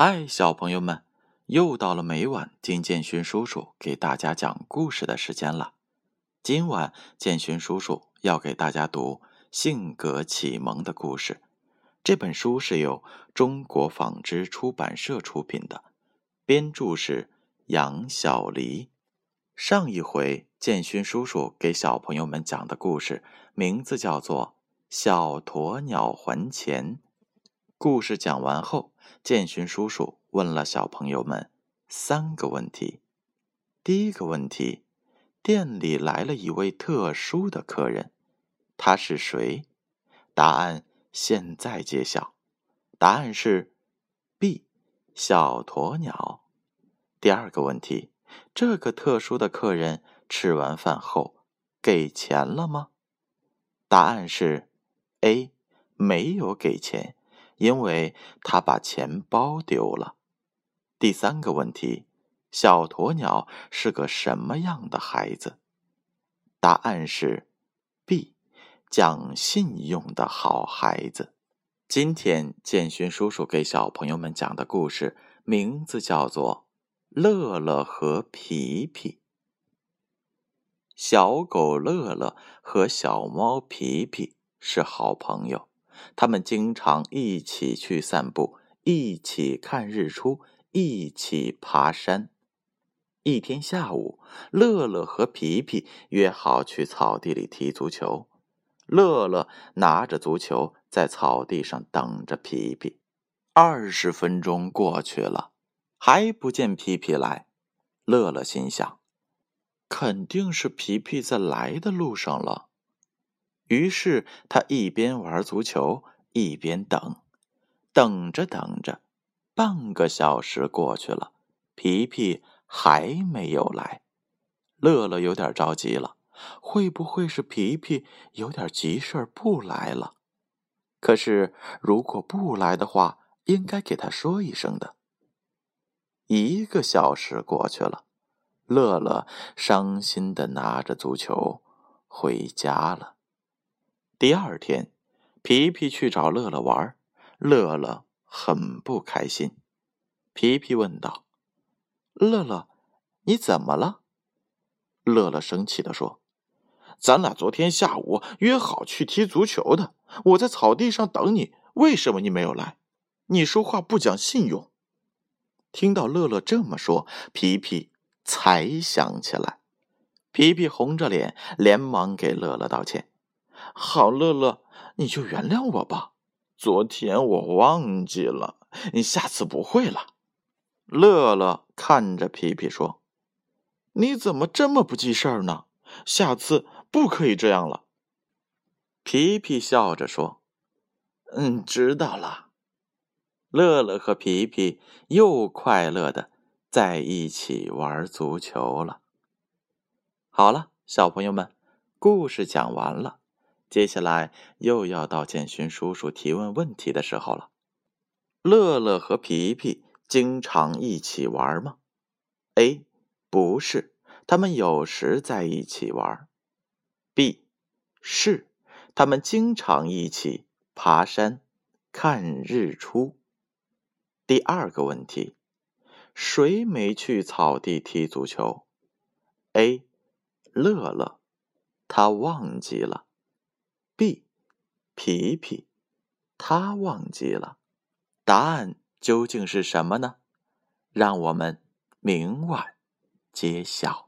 嗨，小朋友们，又到了每晚金建勋叔叔给大家讲故事的时间了。今晚建勋叔叔要给大家读《性格启蒙》的故事。这本书是由中国纺织出版社出品的，编著是杨小黎。上一回建勋叔叔给小朋友们讲的故事名字叫做《小鸵鸟还钱》。故事讲完后。建勋叔叔问了小朋友们三个问题。第一个问题：店里来了一位特殊的客人，他是谁？答案现在揭晓。答案是 B，小鸵鸟。第二个问题：这个特殊的客人吃完饭后给钱了吗？答案是 A，没有给钱。因为他把钱包丢了。第三个问题：小鸵鸟是个什么样的孩子？答案是 B，讲信用的好孩子。今天建勋叔叔给小朋友们讲的故事名字叫做《乐乐和皮皮》。小狗乐乐和小猫皮皮是好朋友。他们经常一起去散步，一起看日出，一起爬山。一天下午，乐乐和皮皮约好去草地里踢足球。乐乐拿着足球在草地上等着皮皮。二十分钟过去了，还不见皮皮来。乐乐心想，肯定是皮皮在来的路上了。于是他一边玩足球一边等，等着等着，半个小时过去了，皮皮还没有来。乐乐有点着急了，会不会是皮皮有点急事不来了？可是如果不来的话，应该给他说一声的。一个小时过去了，乐乐伤心的拿着足球回家了。第二天，皮皮去找乐乐玩，乐乐很不开心。皮皮问道：“乐乐，你怎么了？”乐乐生气的说：“咱俩昨天下午约好去踢足球的，我在草地上等你，为什么你没有来？你说话不讲信用。”听到乐乐这么说，皮皮才想起来。皮皮红着脸，连忙给乐乐道歉。好，乐乐，你就原谅我吧。昨天我忘记了，你下次不会了。乐乐看着皮皮说：“你怎么这么不记事儿呢？下次不可以这样了。”皮皮笑着说：“嗯，知道了。”乐乐和皮皮又快乐的在一起玩足球了。好了，小朋友们，故事讲完了。接下来又要到建勋叔叔提问问题的时候了。乐乐和皮皮经常一起玩吗？A. 不是，他们有时在一起玩。B. 是，他们经常一起爬山、看日出。第二个问题，谁没去草地踢足球？A. 乐乐，他忘记了。B，皮皮，他忘记了，答案究竟是什么呢？让我们明晚揭晓。